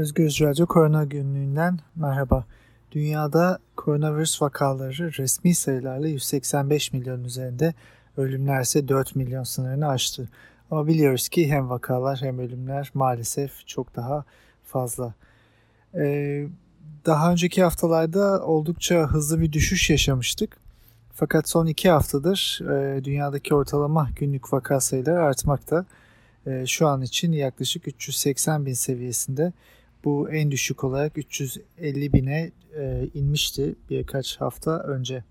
Özgür Radyo Korona Günlüğü'nden merhaba. Dünyada koronavirüs vakaları resmi sayılarla 185 milyon üzerinde, ölümler ise 4 milyon sınırını aştı. Ama biliyoruz ki hem vakalar hem ölümler maalesef çok daha fazla. Ee, daha önceki haftalarda oldukça hızlı bir düşüş yaşamıştık. Fakat son iki haftadır e, dünyadaki ortalama günlük vaka sayıları artmakta. E, şu an için yaklaşık 380 bin seviyesinde. Bu en düşük olarak 350 bine e, inmişti birkaç hafta önce.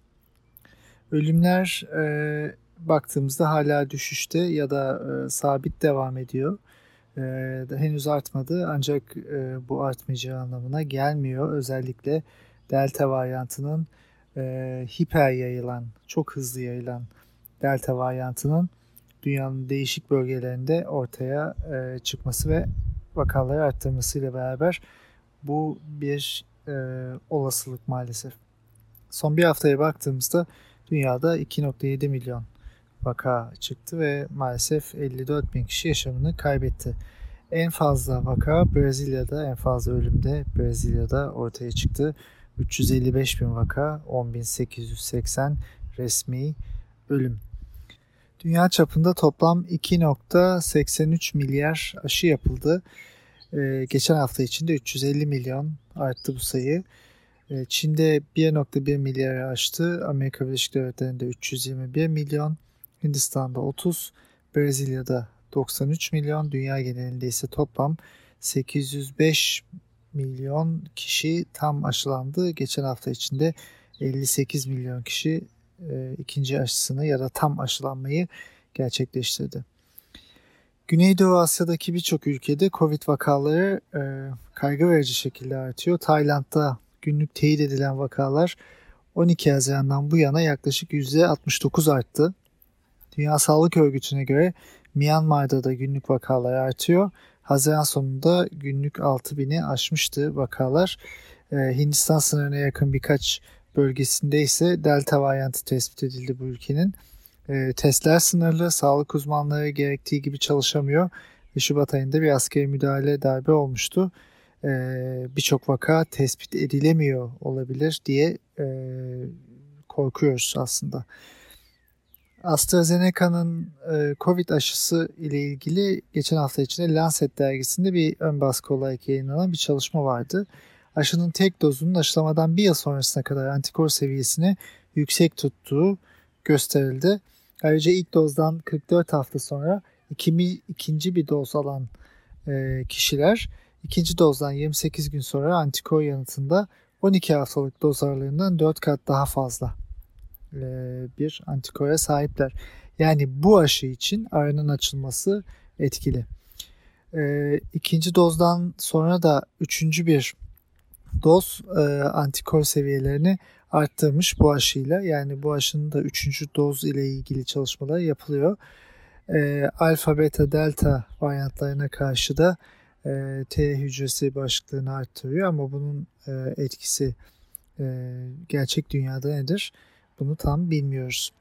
Ölümler e, baktığımızda hala düşüşte ya da e, sabit devam ediyor. E, henüz artmadı ancak e, bu artmayacağı anlamına gelmiyor. Özellikle delta varyantının e, hiper yayılan, çok hızlı yayılan delta varyantının dünyanın değişik bölgelerinde ortaya e, çıkması ve vakaları arttırmasıyla beraber bu bir e, olasılık maalesef. Son bir haftaya baktığımızda dünyada 2.7 milyon vaka çıktı ve maalesef 54 bin kişi yaşamını kaybetti. En fazla vaka Brezilya'da, en fazla ölümde Brezilya'da ortaya çıktı. 355 bin vaka, 10.880 resmi ölüm. Dünya çapında toplam 2.83 milyar aşı yapıldı. Ee, geçen hafta içinde 350 milyon arttı bu sayı. Ee, Çin'de 1.1 milyarı aştı. Amerika Birleşik Devletleri'nde 321 milyon. Hindistan'da 30. Brezilya'da 93 milyon. Dünya genelinde ise toplam 805 milyon kişi tam aşılandı. Geçen hafta içinde 58 milyon kişi e, ikinci aşısını ya da tam aşılanmayı gerçekleştirdi. Güneydoğu Asya'daki birçok ülkede Covid vakaları e, kaygı verici şekilde artıyor. Tayland'da günlük teyit edilen vakalar 12 Haziran'dan bu yana yaklaşık %69 arttı. Dünya Sağlık Örgütü'ne göre Myanmar'da da günlük vakalar artıyor. Haziran sonunda günlük 6000'i aşmıştı vakalar. Ee, Hindistan sınırına yakın birkaç bölgesinde ise delta varyantı tespit edildi bu ülkenin. Ee, testler sınırlı, sağlık uzmanları gerektiği gibi çalışamıyor ve Şubat ayında bir askeri müdahale darbe olmuştu. Ee, Birçok vaka tespit edilemiyor olabilir diye e, korkuyoruz aslında. AstraZeneca'nın e, Covid aşısı ile ilgili geçen hafta içinde Lancet dergisinde bir ön baskı olarak yayınlanan bir çalışma vardı. Aşının tek dozunun aşılamadan bir yıl sonrasına kadar antikor seviyesini yüksek tuttuğu gösterildi. Ayrıca ilk dozdan 44 hafta sonra iki, ikinci bir doz alan e, kişiler ikinci dozdan 28 gün sonra antikor yanıtında 12 haftalık doz aralığından 4 kat daha fazla e, bir antikora sahipler. Yani bu aşı için aranın açılması etkili. E, ikinci dozdan sonra da üçüncü bir doz e, antikor seviyelerini arttırmış bu aşıyla. Yani bu aşının da üçüncü doz ile ilgili çalışmalar yapılıyor. alfa, beta, delta varyantlarına karşı da T hücresi bağışıklığını arttırıyor ama bunun etkisi gerçek dünyada nedir? Bunu tam bilmiyoruz.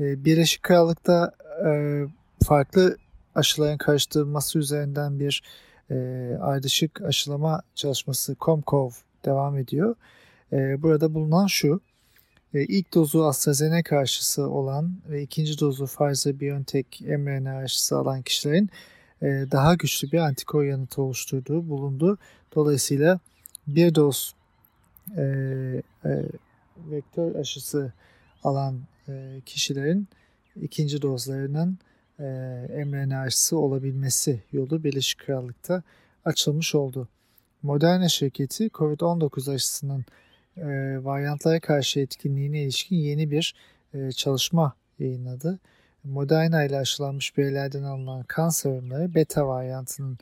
E, Birleşik Krallık'ta e, farklı aşıların karıştırılması üzerinden bir e, ardışık aşılama çalışması COMCOV devam ediyor. E, burada bulunan şu, e, ilk dozu AstraZeneca aşısı olan ve ikinci dozu Pfizer-BioNTech mRNA aşısı alan kişilerin e, daha güçlü bir antikor yanıtı oluşturduğu bulundu. Dolayısıyla bir doz e, e, vektör aşısı alan e, kişilerin ikinci dozlarının e, mRNA aşısı olabilmesi yolu Birleşik Krallık'ta açılmış oldu. Moderna şirketi COVID-19 aşısının e, varyantlara karşı etkinliğine ilişkin yeni bir e, çalışma yayınladı. Moderna ile aşılanmış bireylerden alınan kan serumları beta varyantının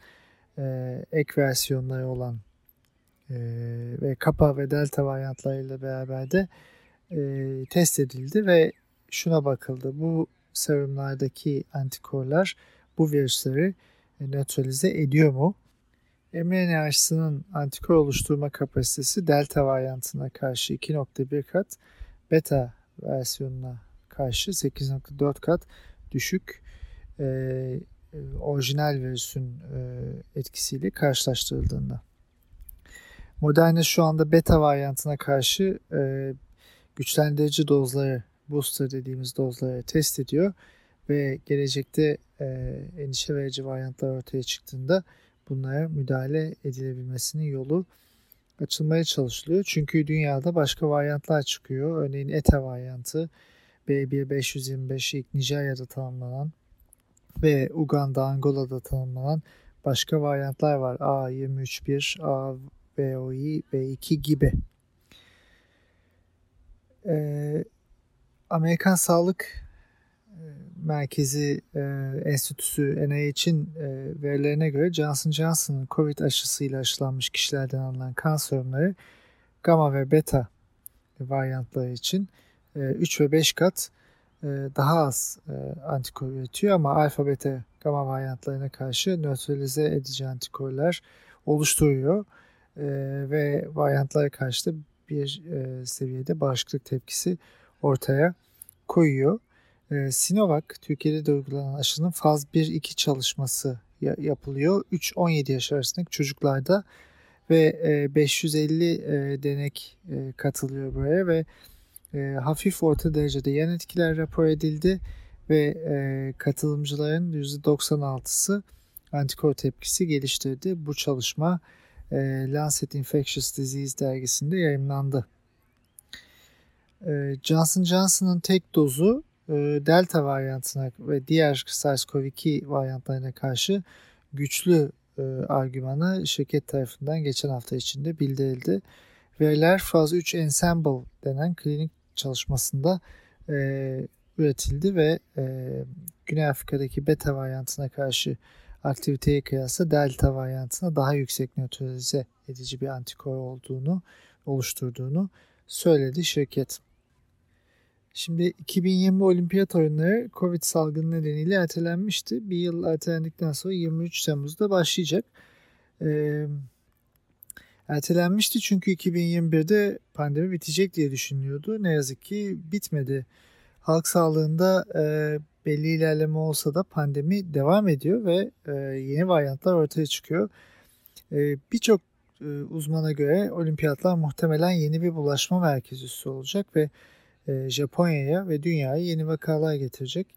e, ek versiyonları olan e, ve kappa ve delta varyantlarıyla beraber de e, test edildi ve şuna bakıldı. Bu serumlardaki antikorlar bu virüsleri e, nötralize ediyor mu? mRNA aşısının antikor oluşturma kapasitesi delta varyantına karşı 2.1 kat, beta versiyonuna karşı 8.4 kat düşük e, orijinal virüsün e, etkisiyle karşılaştırıldığında. Moderna şu anda beta varyantına karşı e, güçlendirici dozları, booster dediğimiz dozları test ediyor ve gelecekte e, endişe verici varyantlar ortaya çıktığında bunlara müdahale edilebilmesinin yolu açılmaya çalışılıyor. Çünkü dünyada başka varyantlar çıkıyor. Örneğin ETA varyantı, B1525 ilk Nijerya'da tanımlanan ve Uganda, Angola'da tanımlanan başka varyantlar var. A231, AVOI, B2 gibi. Ee, Amerikan Sağlık Merkezi e, Enstitüsü NIH'in e, verilerine göre Johnson Johnson'ın COVID aşısıyla aşılanmış kişilerden alınan kan sorunları gamma ve beta varyantları için e, 3 ve 5 kat e, daha az e, antikor üretiyor ama alfa beta gamma varyantlarına karşı nötralize edici antikorlar oluşturuyor e, ve varyantlara karşı da bir e, seviyede bağışıklık tepkisi ortaya koyuyor. E, Sinovac Türkiye'de de uygulanan aşının faz 1-2 çalışması yapılıyor. 3-17 yaş arasındaki çocuklarda ve e, 550 e, denek e, katılıyor buraya ve e, hafif orta derecede yan etkiler rapor edildi ve e, katılımcıların %96'sı antikor tepkisi geliştirdi. Bu çalışma e, Lancet Infectious Disease dergisinde yayınlandı. E, Johnson Johnson'ın tek dozu e, Delta varyantına ve diğer SARS-CoV-2 varyantlarına karşı güçlü e, argümanı şirket tarafından geçen hafta içinde bildirildi. Veriler faz 3 Ensemble denen klinik çalışmasında e, üretildi ve e, Güney Afrika'daki beta varyantına karşı aktiviteye kıyasla delta varyantına daha yüksek nötralize edici bir antikor olduğunu oluşturduğunu söyledi şirket. Şimdi 2020 olimpiyat oyunları Covid salgını nedeniyle ertelenmişti. Bir yıl ertelendikten sonra 23 Temmuz'da başlayacak. Ee, ertelenmişti çünkü 2021'de pandemi bitecek diye düşünülüyordu. Ne yazık ki bitmedi. Halk sağlığında e, belli ilerleme olsa da pandemi devam ediyor ve e, yeni varyantlar ortaya çıkıyor. E, Birçok e, uzmana göre olimpiyatlar muhtemelen yeni bir bulaşma merkezi olacak ve Japonya'ya ve dünyaya yeni vakalar getirecek.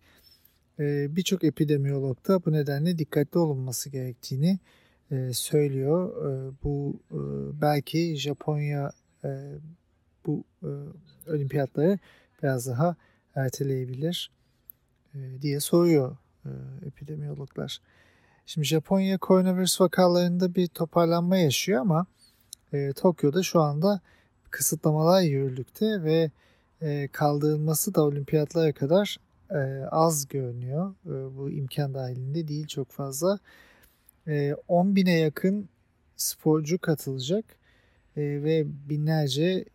E, Birçok epidemiyolog da bu nedenle dikkatli olunması gerektiğini e, söylüyor. E, bu e, belki Japonya e, bu e, olimpiyatları biraz daha erteleyebilir e, diye soruyor e, epidemiyologlar. Şimdi Japonya koronavirüs vakalarında bir toparlanma yaşıyor ama e, Tokyo'da şu anda kısıtlamalar yürürlükte ve e, kaldırılması da olimpiyatlara kadar e, az görünüyor. E, bu imkan dahilinde değil çok fazla. E, 10 bine yakın sporcu katılacak ve binlerce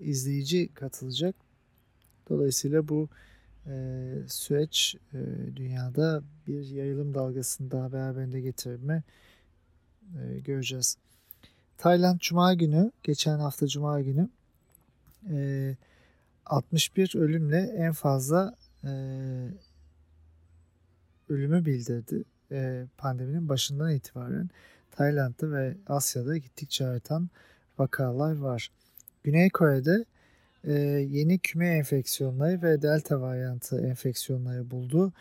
izleyici katılacak. Dolayısıyla bu süreç dünyada bir yayılım dalgasını daha beraberinde getirme göreceğiz. Tayland Cuma günü, geçen hafta Cuma günü 61 ölümle en fazla e, ölümü bildirdi. E, pandeminin başından itibaren Tayland'da ve Asya'da gittikçe artan vakalar var. Güney Kore'de e, yeni küme enfeksiyonları ve delta varyantı enfeksiyonları buldu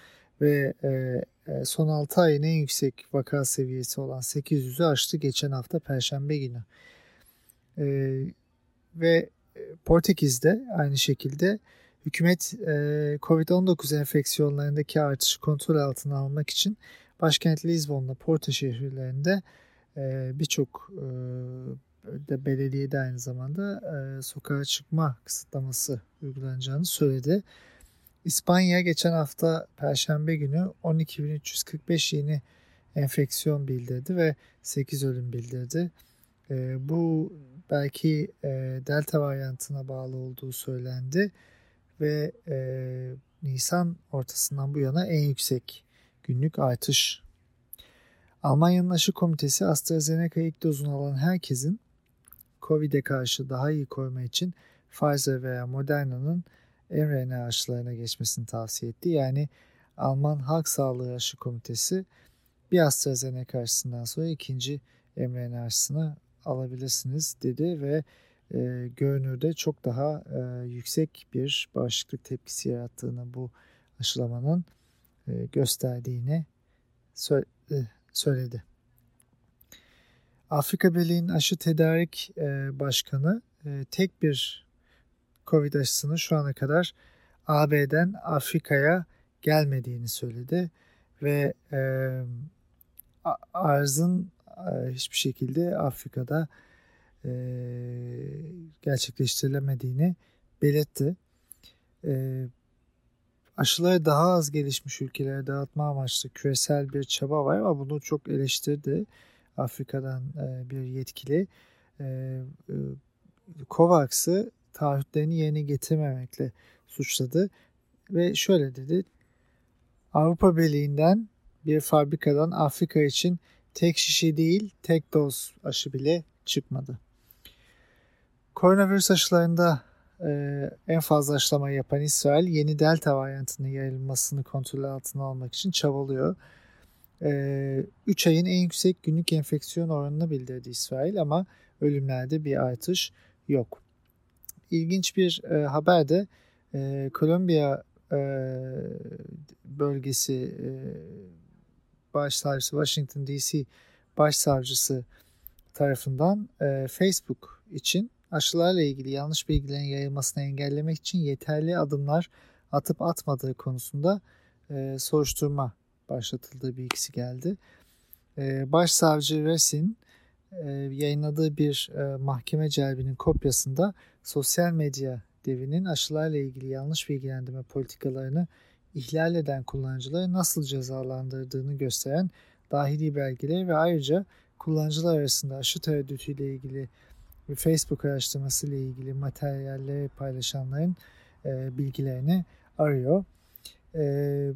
ve e, e son 6 ayın en yüksek vaka seviyesi olan 800'ü aştı geçen hafta Perşembe günü. E, ve Portekiz'de aynı şekilde hükümet e, COVID-19 enfeksiyonlarındaki artışı kontrol altına almak için başkent Lisbon'la Porto şehirlerinde e, birçok e, de belediyede aynı zamanda e, sokağa çıkma kısıtlaması uygulanacağını söyledi. İspanya geçen hafta Perşembe günü 12.345 yeni enfeksiyon bildirdi ve 8 ölüm bildirdi. E, bu belki e, delta varyantına bağlı olduğu söylendi ve e, Nisan ortasından bu yana en yüksek günlük artış. Almanya'nın aşı komitesi AstraZeneca ilk dozunu alan herkesin COVID'e karşı daha iyi koruma için Pfizer veya Moderna'nın mRNA aşılarına geçmesini tavsiye etti. Yani Alman Halk Sağlığı Aşı Komitesi bir AstraZeneca aşısından sonra ikinci mRNA aşısına alabilirsiniz dedi ve e, görünürde çok daha e, yüksek bir bağışıklık tepkisi yarattığını bu aşılamanın e, gösterdiğini sö- e, söyledi. Afrika Birliği'nin aşı tedarik e, başkanı e, tek bir Covid aşısını şu ana kadar AB'den Afrika'ya gelmediğini söyledi ve e, arzın hiçbir şekilde Afrika'da e, gerçekleştirilemediğini belirtti. E, aşıları daha az gelişmiş ülkelere dağıtma amaçlı küresel bir çaba var ama bunu çok eleştirdi Afrika'dan e, bir yetkili. E, e, COVAX'ı taahhütlerini yerine getirmemekle suçladı ve şöyle dedi. Avrupa Birliği'nden bir fabrikadan Afrika için tek şişe değil tek doz aşı bile çıkmadı. Koronavirüs aşılarında e, en fazla aşılama yapan İsrail yeni delta varyantının yayılmasını kontrol altına almak için çabalıyor. 3 e, ayın en yüksek günlük enfeksiyon oranını bildirdi İsrail ama ölümlerde bir artış yok. İlginç bir e, haber de e, Kolombiya e, bölgesi e, başsavcısı Washington DC başsavcısı tarafından e, Facebook için aşılarla ilgili yanlış bilgilerin yayılmasını engellemek için yeterli adımlar atıp atmadığı konusunda e, soruşturma başlatıldığı bilgisi geldi. E, Başsavcı Resin e, yayınladığı bir e, mahkeme celbinin kopyasında sosyal medya devinin aşılarla ilgili yanlış bilgilendirme politikalarını ihlal eden kullanıcıları nasıl cezalandırdığını gösteren dahili belgeleri ve ayrıca kullanıcılar arasında aşı tereddütüyle ilgili ve Facebook araştırması ile ilgili materyalleri paylaşanların e, bilgilerini arıyor. E,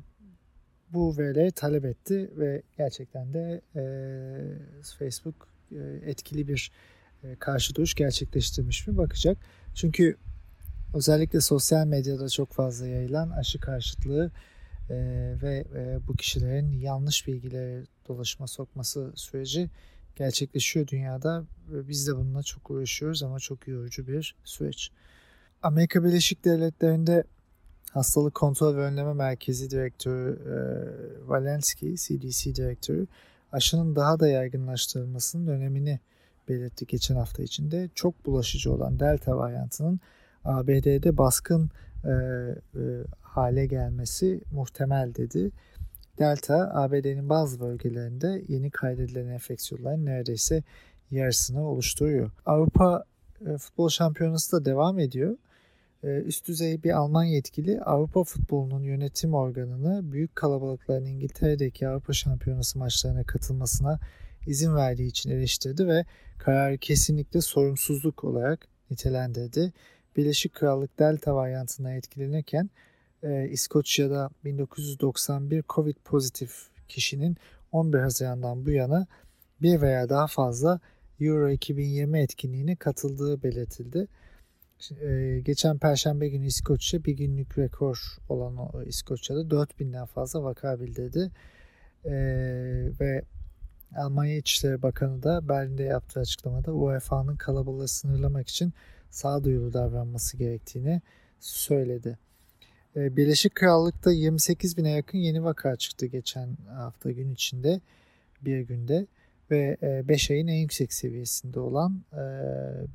bu verileri talep etti ve gerçekten de e, Facebook e, etkili bir e, karşı duruş gerçekleştirmiş mi bakacak. Çünkü özellikle sosyal medyada çok fazla yayılan aşı karşıtlığı e, ve e, bu kişilerin yanlış bilgileri dolaşıma sokması süreci gerçekleşiyor dünyada. Ve biz de bununla çok uğraşıyoruz ama çok yorucu bir süreç. Amerika Birleşik Devletleri'nde Hastalık Kontrol ve Önleme Merkezi Direktörü e, Valensky, CDC Direktörü, aşının daha da yaygınlaştırılmasının önemini belirtti geçen hafta içinde. Çok bulaşıcı olan Delta varyantının ABD'de baskın e, e, hale gelmesi muhtemel dedi. Delta, ABD'nin bazı bölgelerinde yeni kaydedilen enfeksiyonların neredeyse yarısını oluşturuyor. Avrupa e, Futbol Şampiyonası da devam ediyor. E, üst düzey bir Alman yetkili Avrupa futbolunun yönetim organını büyük kalabalıkların İngiltere'deki Avrupa Şampiyonası maçlarına katılmasına izin verdiği için eleştirdi ve kararı kesinlikle sorumsuzluk olarak nitelendirdi. Birleşik Krallık Delta varyantından etkilenirken e, İskoçya'da 1991 Covid pozitif kişinin 11 Haziran'dan bu yana bir veya daha fazla Euro 2020 etkinliğine katıldığı belirtildi. E, geçen Perşembe günü İskoçya bir günlük rekor olan İskoçya'da 4000'den fazla vaka bildirdi. E, ve Almanya İçişleri Bakanı da Berlin'de yaptığı açıklamada UEFA'nın kalabalığı sınırlamak için sağduyulu davranması gerektiğini söyledi. Ee, Birleşik Krallık'ta 28 bine yakın yeni vaka çıktı geçen hafta gün içinde bir günde ve 5 e, ayın en yüksek seviyesinde olan e,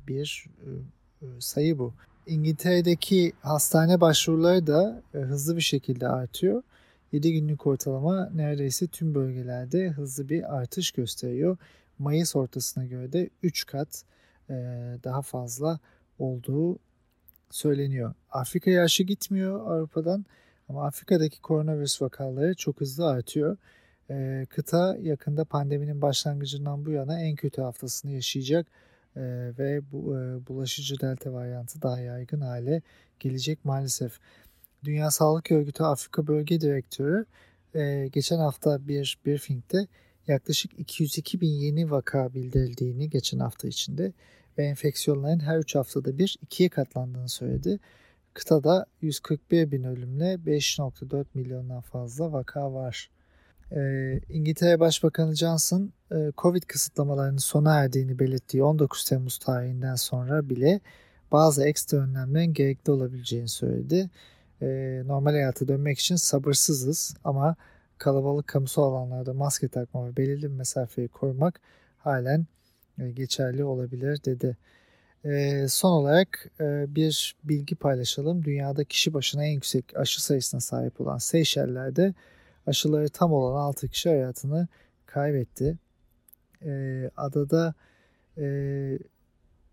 bir e, sayı bu. İngiltere'deki hastane başvuruları da hızlı bir şekilde artıyor. 7 günlük ortalama neredeyse tüm bölgelerde hızlı bir artış gösteriyor. Mayıs ortasına göre de 3 kat daha fazla olduğu söyleniyor. Afrika'ya aşı gitmiyor Avrupa'dan ama Afrika'daki koronavirüs vakaları çok hızlı artıyor. E, kıta yakında pandeminin başlangıcından bu yana en kötü haftasını yaşayacak e, ve bu e, bulaşıcı delta varyantı daha yaygın hale gelecek maalesef. Dünya Sağlık Örgütü Afrika Bölge Direktörü e, geçen hafta bir briefingde yaklaşık 202 bin yeni vaka bildirildiğini geçen hafta içinde ve enfeksiyonların her 3 haftada bir ikiye katlandığını söyledi. Kıtada 141 bin ölümle 5.4 milyondan fazla vaka var. E, İngiltere Başbakanı Johnson e, Covid kısıtlamalarının sona erdiğini belirttiği 19 Temmuz tarihinden sonra bile bazı ekstra önlemlerin gerekli olabileceğini söyledi. E, normal hayata dönmek için sabırsızız ama kalabalık kamusal alanlarda maske takma ve belirli bir mesafeyi korumak halen geçerli olabilir dedi. E, son olarak e, bir bilgi paylaşalım. Dünyada kişi başına en yüksek aşı sayısına sahip olan Seyşeller'de aşıları tam olan 6 kişi hayatını kaybetti. Adada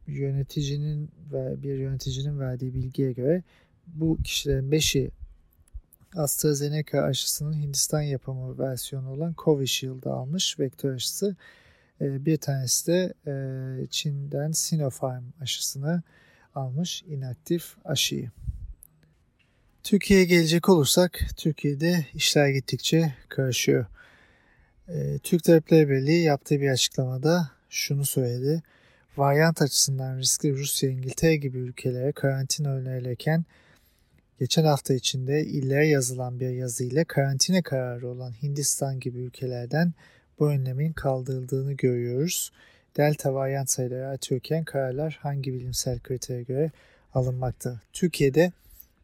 yöneticinin ve bir yöneticinin verdiği bilgiye göre bu kişilerin 5'i AstraZeneca aşısının Hindistan yapımı versiyonu olan Covishield almış vektör aşısı. Ee, bir tanesi de e, Çin'den Sinopharm aşısını almış inaktif aşıyı. Türkiye'ye gelecek olursak Türkiye'de işler gittikçe karışıyor. Ee, Türk Tabipleri Birliği yaptığı bir açıklamada şunu söyledi. Varyant açısından riskli Rusya, İngiltere gibi ülkelere karantina önerilirken geçen hafta içinde illere yazılan bir yazıyla karantina kararı olan Hindistan gibi ülkelerden bu önlemin kaldırıldığını görüyoruz. Delta varyant sayıları artıyorken kararlar hangi bilimsel kritere göre alınmakta? Türkiye'de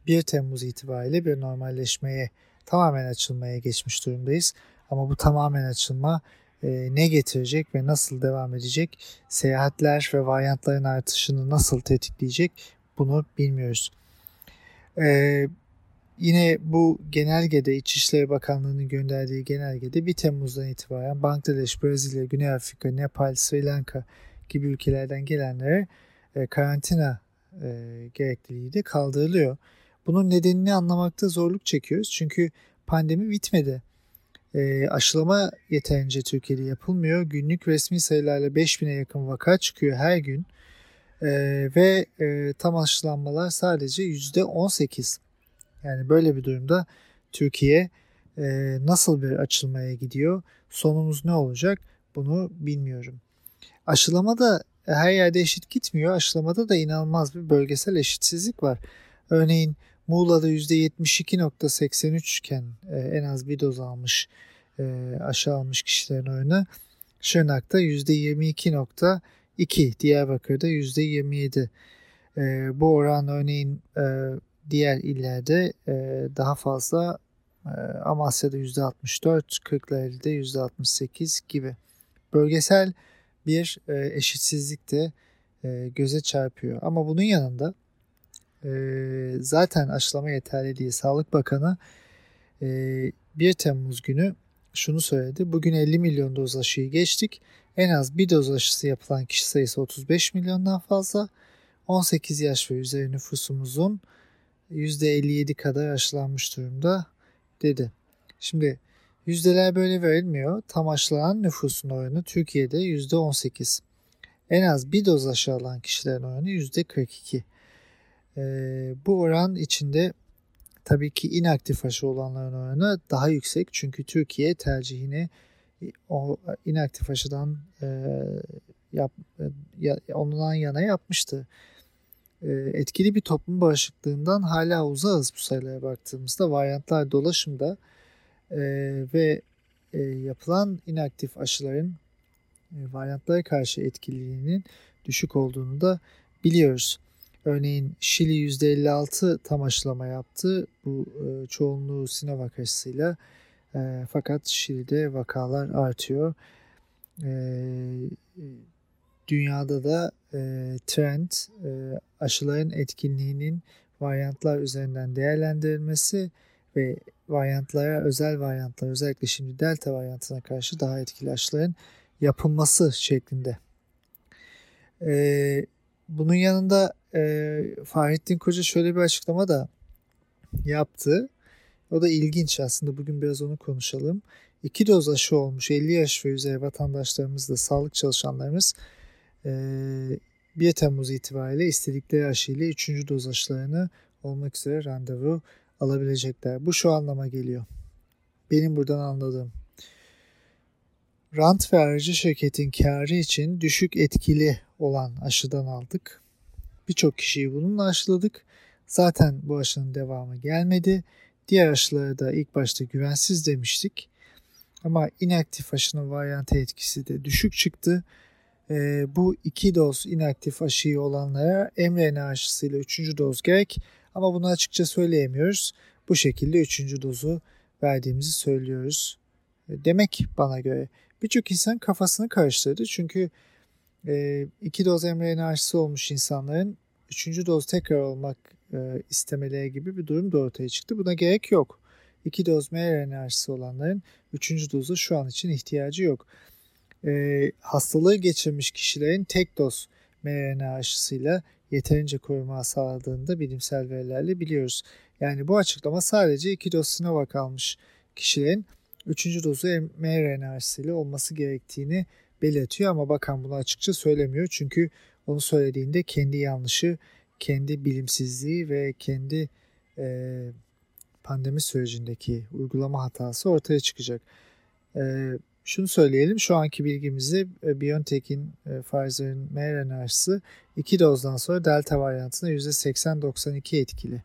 1 Temmuz itibariyle bir normalleşmeye, tamamen açılmaya geçmiş durumdayız. Ama bu tamamen açılma e, ne getirecek ve nasıl devam edecek? Seyahatler ve varyantların artışını nasıl tetikleyecek? Bunu bilmiyoruz. E, Yine bu genelgede İçişleri Bakanlığı'nın gönderdiği genelgede 1 Temmuz'dan itibaren Bangladeş, Brezilya, Güney Afrika, Nepal, Sri Lanka gibi ülkelerden gelenlere e, karantina e, gerekliliği de kaldırılıyor. Bunun nedenini anlamakta zorluk çekiyoruz. Çünkü pandemi bitmedi. E, aşılama yeterince Türkiye'de yapılmıyor. Günlük resmi sayılarla 5000'e yakın vaka çıkıyor her gün. E, ve e, tam aşılanmalar sadece %18. Yani böyle bir durumda Türkiye e, nasıl bir açılmaya gidiyor? Sonumuz ne olacak? Bunu bilmiyorum. Aşılama da her yerde eşit gitmiyor. Aşılamada da inanılmaz bir bölgesel eşitsizlik var. Örneğin Muğla'da %72.83 iken e, en az bir doz almış e, aşı almış kişilerin oranı Şırnak'ta %22.2, Diyarbakır'da %27. E, bu oran örneğin e, diğer illerde e, daha fazla e, Amasya'da %64, Kırklareli'de %68 gibi. Bölgesel bir e, eşitsizlik de e, göze çarpıyor. Ama bunun yanında e, zaten aşılama yeterli değil. Sağlık Bakanı e, 1 Temmuz günü şunu söyledi. Bugün 50 milyon doz aşıyı geçtik. En az bir doz aşısı yapılan kişi sayısı 35 milyondan fazla. 18 yaş ve üzeri nüfusumuzun %57 kadar aşılanmış durumda dedi. Şimdi yüzdeler böyle verilmiyor. Tam aşılanan nüfusun oranı Türkiye'de %18. En az bir doz aşı alan kişilerin oranı %42. Ee, bu oran içinde tabii ki inaktif aşı olanların oranı daha yüksek. Çünkü Türkiye tercihini o inaktif aşıdan e, yap, e, ondan yana yapmıştı. Ee, etkili bir toplum bağışıklığından hala uzağız bu sayılara baktığımızda. Varyantlar dolaşımda e, ve e, yapılan inaktif aşıların e, varyantlara karşı etkililiğinin düşük olduğunu da biliyoruz. Örneğin Şili %56 tam aşılama yaptı. Bu e, çoğunluğu Sinovac aşısıyla. E, fakat Şili'de vakalar artıyor. E, dünyada da e, trend e, aşıların etkinliğinin varyantlar üzerinden değerlendirilmesi ve varyantlara, özel varyantlar, özellikle şimdi delta varyantına karşı daha etkili aşıların yapılması şeklinde. E, bunun yanında e, Fahrettin Koca şöyle bir açıklama da yaptı. O da ilginç aslında. Bugün biraz onu konuşalım. İki doz aşı olmuş 50 yaş ve üzeri vatandaşlarımız da sağlık çalışanlarımız 1 ee, Temmuz itibariyle istedikleri aşıyla 3. doz aşılarını olmak üzere randevu alabilecekler. Bu şu anlama geliyor. Benim buradan anladığım. Rant ve aracı şirketin karı için düşük etkili olan aşıdan aldık. Birçok kişiyi bununla aşıladık. Zaten bu aşının devamı gelmedi. Diğer aşıları da ilk başta güvensiz demiştik. Ama inaktif aşının varyantı etkisi de düşük çıktı. E, bu iki doz inaktif aşıyı olanlara mRNA aşısıyla üçüncü doz gerek ama bunu açıkça söyleyemiyoruz. Bu şekilde üçüncü dozu verdiğimizi söylüyoruz. E, demek bana göre birçok insan kafasını karıştırdı. Çünkü e, iki doz mRNA aşısı olmuş insanların üçüncü doz tekrar olmak e, istemeleri gibi bir durum da ortaya çıktı. Buna gerek yok. İki doz mRNA aşısı olanların üçüncü dozu şu an için ihtiyacı yok. E, hastalığı geçirmiş kişilerin tek doz mRNA aşısıyla yeterince koruma sağladığını bilimsel verilerle biliyoruz. Yani bu açıklama sadece iki doz Sinovac almış kişilerin üçüncü dozu mRNA aşısıyla olması gerektiğini belirtiyor ama bakan bunu açıkça söylemiyor. Çünkü onu söylediğinde kendi yanlışı, kendi bilimsizliği ve kendi e, pandemi sürecindeki uygulama hatası ortaya çıkacak. E, şunu söyleyelim, şu anki bilgimizi e, BioNTech'in, e, Pfizer'in mRNA aşısı iki dozdan sonra delta varyantına %80-92 etkili.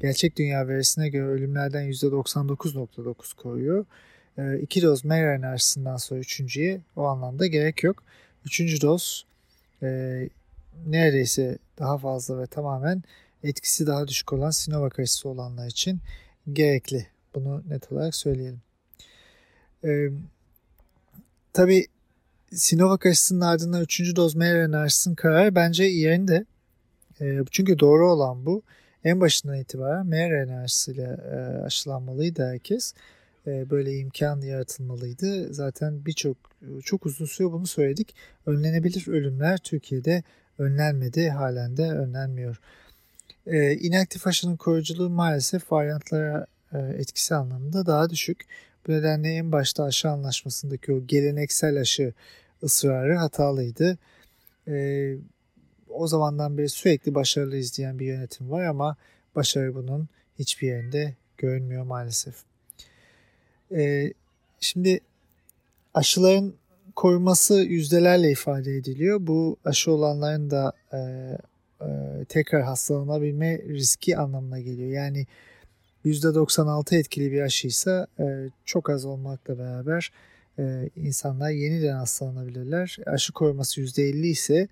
Gerçek dünya verisine göre ölümlerden %99.9 koruyor. E, iki doz mRNA aşısından sonra üçüncüye o anlamda gerek yok. Üçüncü doz e, neredeyse daha fazla ve tamamen etkisi daha düşük olan Sinovac aşısı olanlar için gerekli. Bunu net olarak söyleyelim. Ee, Tabi Sinovac aşısının ardından 3. doz mRNA aşısının kararı bence yerinde. E, çünkü doğru olan bu. En başından itibaren mRNA aşısıyla e, aşılanmalıydı herkes. E, böyle imkan yaratılmalıydı. Zaten birçok çok uzun süre bunu söyledik. Önlenebilir ölümler Türkiye'de önlenmedi. Halen de önlenmiyor. E, inaktif aşının koruyuculuğu maalesef varyantlara e, etkisi anlamında daha düşük. Bu nedenle en başta aşı anlaşmasındaki o geleneksel aşı ısrarı hatalıydı. E, o zamandan beri sürekli başarılı izleyen bir yönetim var ama başarı bunun hiçbir yerinde görünmüyor maalesef. E, şimdi aşıların koruması yüzdelerle ifade ediliyor. Bu aşı olanların da e, e, tekrar hastalanabilme riski anlamına geliyor. Yani %96 etkili bir aşıysa e, çok az olmakla beraber e, insanlar yeniden hastalanabilirler. Aşı koruması %50 ise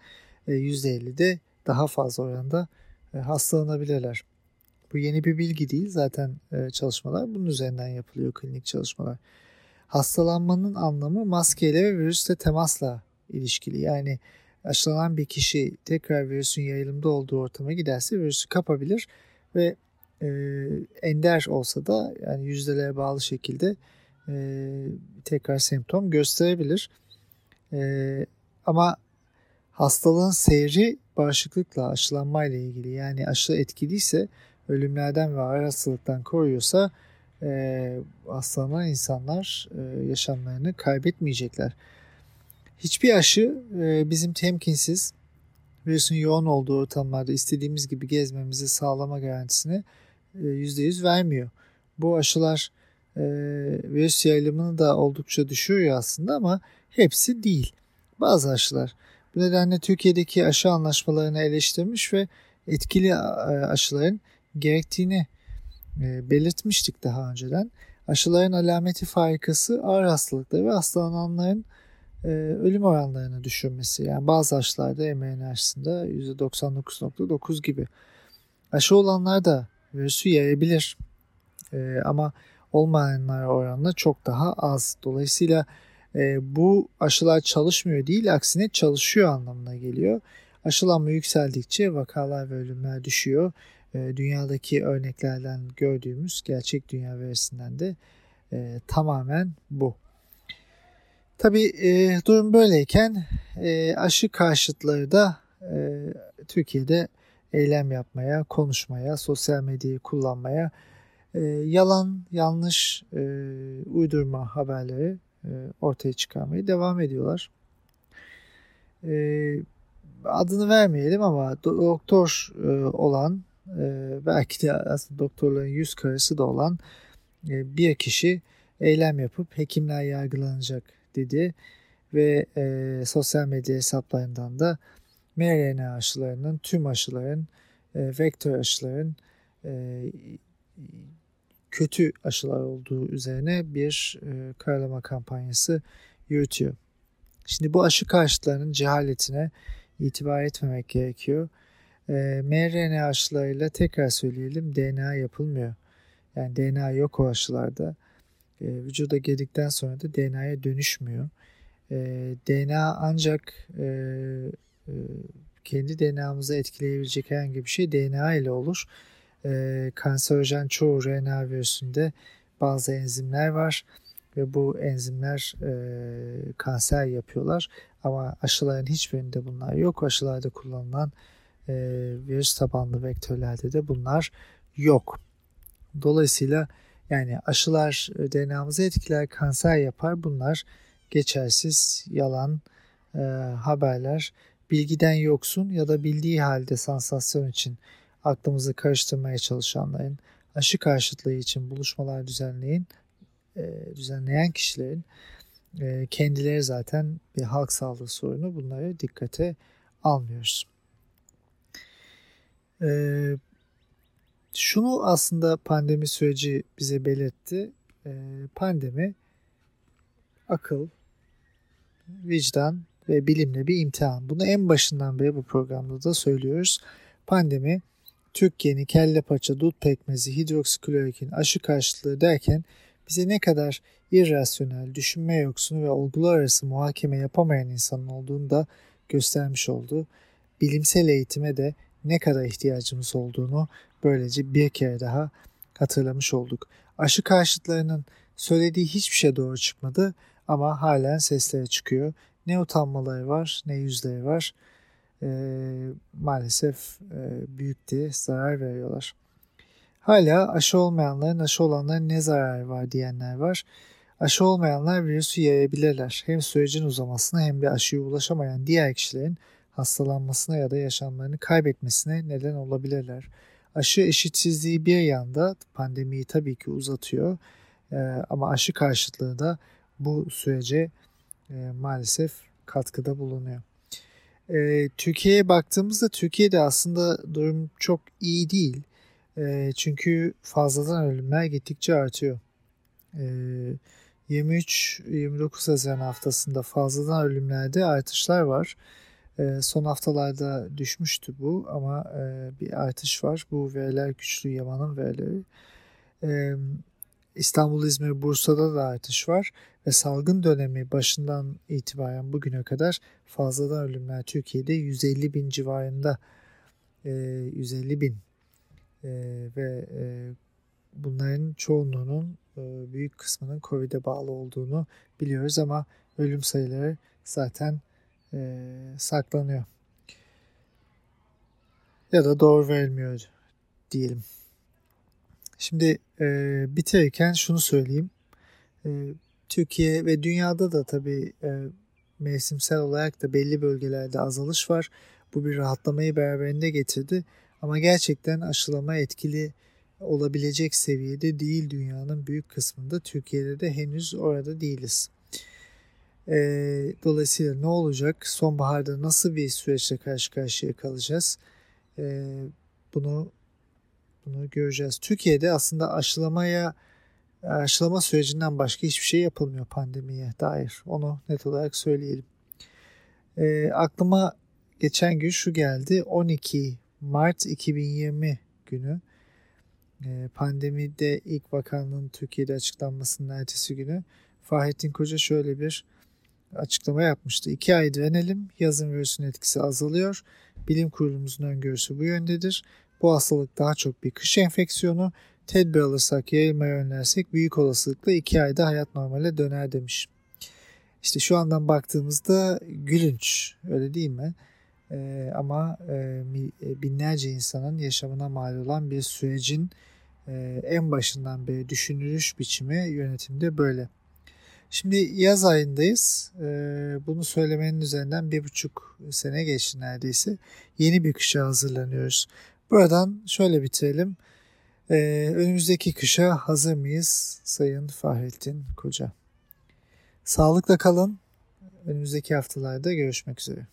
e, %50 de daha fazla oranda e, hastalanabilirler. Bu yeni bir bilgi değil zaten e, çalışmalar bunun üzerinden yapılıyor klinik çalışmalar. Hastalanmanın anlamı maskeyle ve virüsle temasla ilişkili. Yani aşılanan bir kişi tekrar virüsün yayılımda olduğu ortama giderse virüsü kapabilir ve e, ender olsa da yani yüzdelere bağlı şekilde e, tekrar semptom gösterebilir. E, ama hastalığın seyri bağışıklıkla, aşılanmayla ilgili. Yani aşı etkiliyse ölümlerden ve ağır hastalıktan koruyorsa hastalanan insanlar yaşamlarını kaybetmeyecekler. Hiçbir aşı bizim temkinsiz virüsün yoğun olduğu ortamlarda istediğimiz gibi gezmemizi sağlama garantisini %100 e, vermiyor. Bu aşılar e, virüs yayılımını da oldukça düşürüyor aslında ama hepsi değil. Bazı aşılar. Bu nedenle Türkiye'deki aşı anlaşmalarını eleştirmiş ve etkili e, aşıların gerektiğini e, belirtmiştik daha önceden. Aşıların alameti farikası ağır hastalıkları ve hastalananların ölüm oranlarını düşürmesi. Yani bazı aşılarda mRNA aşısında %99.9 gibi. Aşı olanlar da virüsü yayabilir. E, ama olmayanlar oranla çok daha az. Dolayısıyla e, bu aşılar çalışmıyor değil aksine çalışıyor anlamına geliyor. Aşılanma yükseldikçe vakalar ve ölümler düşüyor. E, dünyadaki örneklerden gördüğümüz gerçek dünya verisinden de e, tamamen bu. Tabi e, durum böyleyken e, aşı karşıtları da e, Türkiye'de eylem yapmaya, konuşmaya, sosyal medyayı kullanmaya, e, yalan, yanlış, e, uydurma haberleri e, ortaya çıkarmaya devam ediyorlar. E, adını vermeyelim ama doktor e, olan, e, belki de aslında doktorların yüz karası da olan e, bir kişi eylem yapıp hekimler yargılanacak dedi ve e, sosyal medya hesaplarından da mRNA aşılarının, tüm aşıların, e, vektör aşıların e, kötü aşılar olduğu üzerine bir e, karalama kampanyası yürütüyor. Şimdi bu aşı karşıtlarının cehaletine itibar etmemek gerekiyor. E, mRNA aşılarıyla tekrar söyleyelim DNA yapılmıyor. Yani DNA yok o aşılarda. E, vücuda girdikten sonra da DNA'ya dönüşmüyor. E, DNA ancak e, kendi DNA'mızı etkileyebilecek herhangi bir şey DNA ile olur. E, kanserojen çoğu RNA virüsünde bazı enzimler var ve bu enzimler e, kanser yapıyorlar. Ama aşıların hiçbirinde bunlar yok. Aşılarda kullanılan e, virüs tabanlı vektörlerde de bunlar yok. Dolayısıyla yani aşılar DNA'mızı etkiler, kanser yapar. Bunlar geçersiz, yalan e, haberler. Bilgiden yoksun ya da bildiği halde sansasyon için aklımızı karıştırmaya çalışanların, aşı karşıtlığı için buluşmalar düzenleyin, e, düzenleyen kişilerin e, kendileri zaten bir halk sağlığı sorunu bunları dikkate almıyoruz. E, şunu aslında pandemi süreci bize belirtti. E, pandemi akıl, vicdan ve bilimle bir imtihan. Bunu en başından beri bu programda da söylüyoruz. Pandemi Türk yeni, kelle paça, dut pekmezi, hidroksiklorokin, aşı karşıtlığı derken bize ne kadar irrasyonel, düşünme yoksunu ve olgular arası muhakeme yapamayan insanın olduğunu da göstermiş oldu. Bilimsel eğitime de ne kadar ihtiyacımız olduğunu böylece bir kere daha hatırlamış olduk. Aşı karşıtlarının söylediği hiçbir şey doğru çıkmadı ama halen sesleri çıkıyor. Ne utanmaları var ne yüzleri var. E, maalesef e, büyük diye zarar veriyorlar. Hala aşı olmayanların aşı olanların ne zararı var diyenler var. Aşı olmayanlar virüsü yayabilirler. Hem sürecin uzamasına hem de aşıya ulaşamayan diğer kişilerin hastalanmasına ya da yaşamlarını kaybetmesine neden olabilirler. Aşı eşitsizliği bir yanda pandemiyi tabii ki uzatıyor ee, ama aşı karşıtlığı da bu sürece e, maalesef katkıda bulunuyor. E, Türkiye'ye baktığımızda Türkiye'de aslında durum çok iyi değil. E, çünkü fazladan ölümler gittikçe artıyor. E, 23-29 Haziran haftasında fazladan ölümlerde artışlar var. E, son haftalarda düşmüştü bu ama e, bir artış var. Bu veriler güçlü Yaman'ın verileri. E, İstanbul, İzmir, Bursa'da da artış var ve salgın dönemi başından itibaren bugüne kadar fazladan ölümler Türkiye'de 150 bin civarında e, 150 bin e, ve e, bunların çoğunluğunun e, büyük kısmının Covid'e bağlı olduğunu biliyoruz ama ölüm sayıları zaten e, saklanıyor. Ya da doğru verilmiyor diyelim. Şimdi e, bitirirken şunu söyleyeyim. E, Türkiye ve dünyada da tabii e, mevsimsel olarak da belli bölgelerde azalış var. Bu bir rahatlamayı beraberinde getirdi. Ama gerçekten aşılama etkili olabilecek seviyede değil dünyanın büyük kısmında. Türkiye'de de henüz orada değiliz. E, dolayısıyla ne olacak? Sonbaharda nasıl bir süreçle karşı karşıya kalacağız? E, bunu bunu göreceğiz. Türkiye'de aslında aşılamaya aşılama sürecinden başka hiçbir şey yapılmıyor pandemiye dair. Onu net olarak söyleyelim. E, aklıma geçen gün şu geldi. 12 Mart 2020 günü e, pandemide ilk vakanın Türkiye'de açıklanmasının ertesi günü Fahrettin Koca şöyle bir açıklama yapmıştı. İki ay direnelim, yazın virüsün etkisi azalıyor. Bilim kurulumuzun öngörüsü bu yöndedir. Bu hastalık daha çok bir kış enfeksiyonu. Tedbir alırsak, yayılmaya önlersek büyük olasılıkla iki ayda hayat normale döner demiş. İşte şu andan baktığımızda gülünç öyle değil mi? Ee, ama e, e, binlerce insanın yaşamına mal olan bir sürecin e, en başından beri düşünülüş biçimi yönetimde böyle. Şimdi yaz ayındayız. E, bunu söylemenin üzerinden bir buçuk sene geçti neredeyse. Yeni bir kışa hazırlanıyoruz. Buradan şöyle bitirelim. Ee, önümüzdeki kışa hazır mıyız Sayın Fahrettin Koca? Sağlıkla kalın. Önümüzdeki haftalarda görüşmek üzere.